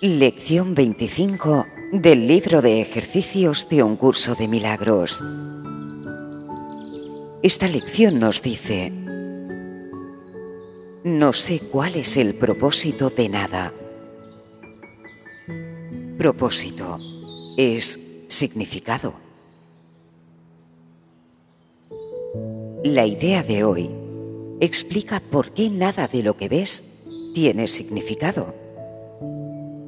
Lección 25 del libro de ejercicios de un curso de milagros. Esta lección nos dice, no sé cuál es el propósito de nada. Propósito es significado. La idea de hoy explica por qué nada de lo que ves tiene significado.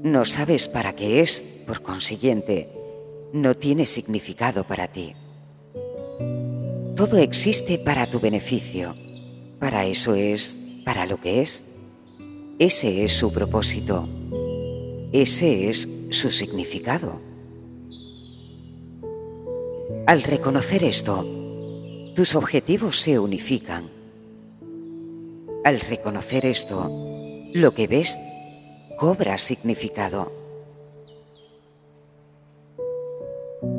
No sabes para qué es, por consiguiente, no tiene significado para ti. Todo existe para tu beneficio. Para eso es, para lo que es. Ese es su propósito. Ese es su significado. Al reconocer esto, tus objetivos se unifican. Al reconocer esto, lo que ves cobra significado.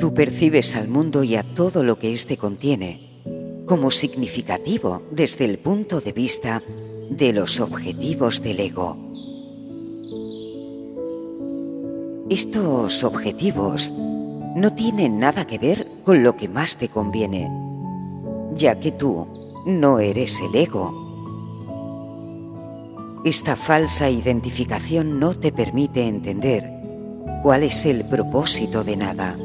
Tú percibes al mundo y a todo lo que éste contiene como significativo desde el punto de vista de los objetivos del ego. Estos objetivos no tienen nada que ver con lo que más te conviene, ya que tú no eres el ego. Esta falsa identificación no te permite entender cuál es el propósito de nada.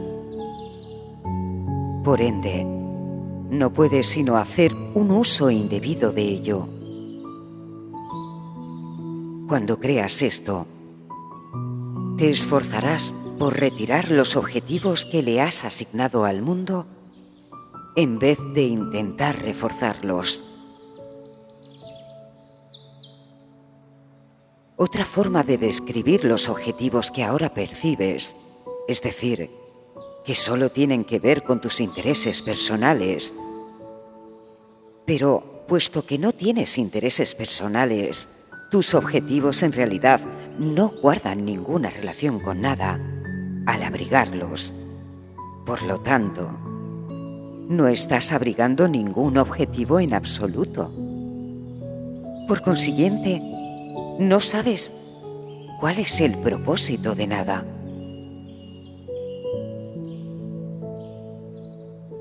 Por ende, no puedes sino hacer un uso indebido de ello. Cuando creas esto, te esforzarás por retirar los objetivos que le has asignado al mundo en vez de intentar reforzarlos. Otra forma de describir los objetivos que ahora percibes, es decir, que solo tienen que ver con tus intereses personales. Pero puesto que no tienes intereses personales, tus objetivos en realidad no guardan ninguna relación con nada al abrigarlos. Por lo tanto, no estás abrigando ningún objetivo en absoluto. Por consiguiente, no sabes cuál es el propósito de nada.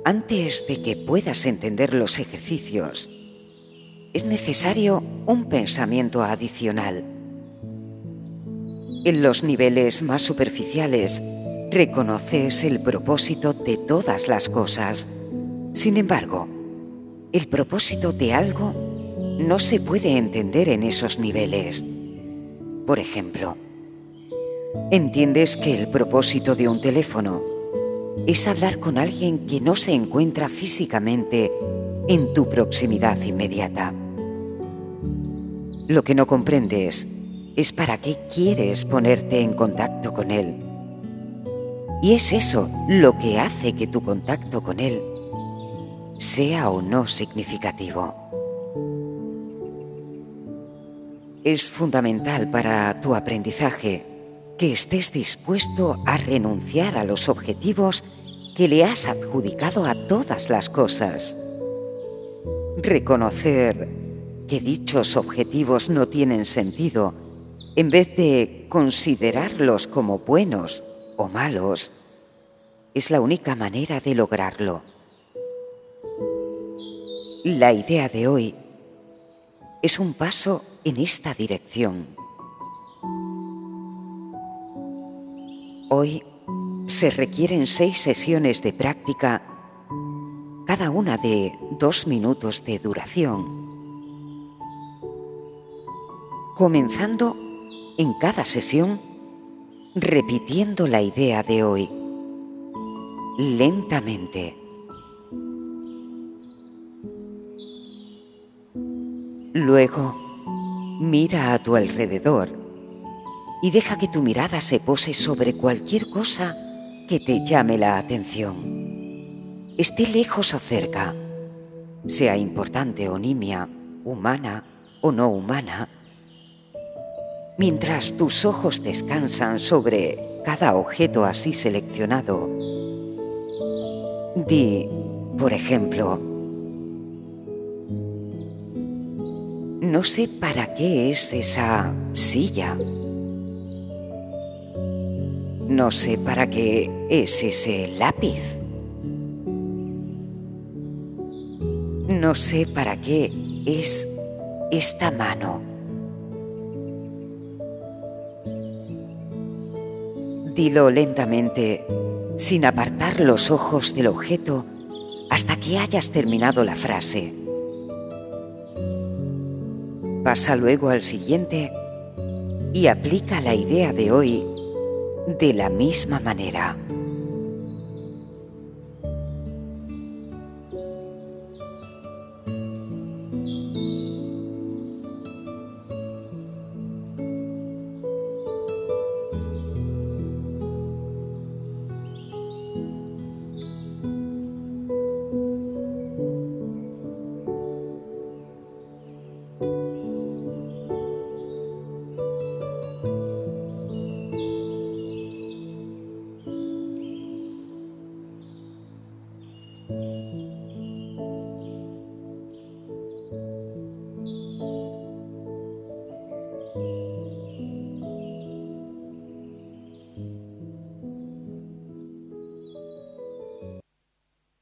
Antes de que puedas entender los ejercicios, es necesario un pensamiento adicional. En los niveles más superficiales, reconoces el propósito de todas las cosas. Sin embargo, el propósito de algo no se puede entender en esos niveles. Por ejemplo, entiendes que el propósito de un teléfono es hablar con alguien que no se encuentra físicamente en tu proximidad inmediata. Lo que no comprendes es para qué quieres ponerte en contacto con él. Y es eso lo que hace que tu contacto con él sea o no significativo. Es fundamental para tu aprendizaje que estés dispuesto a renunciar a los objetivos que le has adjudicado a todas las cosas. Reconocer que dichos objetivos no tienen sentido en vez de considerarlos como buenos o malos es la única manera de lograrlo. La idea de hoy es un paso en esta dirección. Hoy se requieren seis sesiones de práctica, cada una de dos minutos de duración, comenzando en cada sesión repitiendo la idea de hoy, lentamente. Luego, mira a tu alrededor y deja que tu mirada se pose sobre cualquier cosa que te llame la atención. Esté lejos o cerca, sea importante o nimia, humana o no humana, mientras tus ojos descansan sobre cada objeto así seleccionado. Di, por ejemplo, no sé para qué es esa silla No sé para qué es ese lápiz. No sé para qué es esta mano. Dilo lentamente, sin apartar los ojos del objeto, hasta que hayas terminado la frase. Pasa luego al siguiente y aplica la idea de hoy de la misma manera.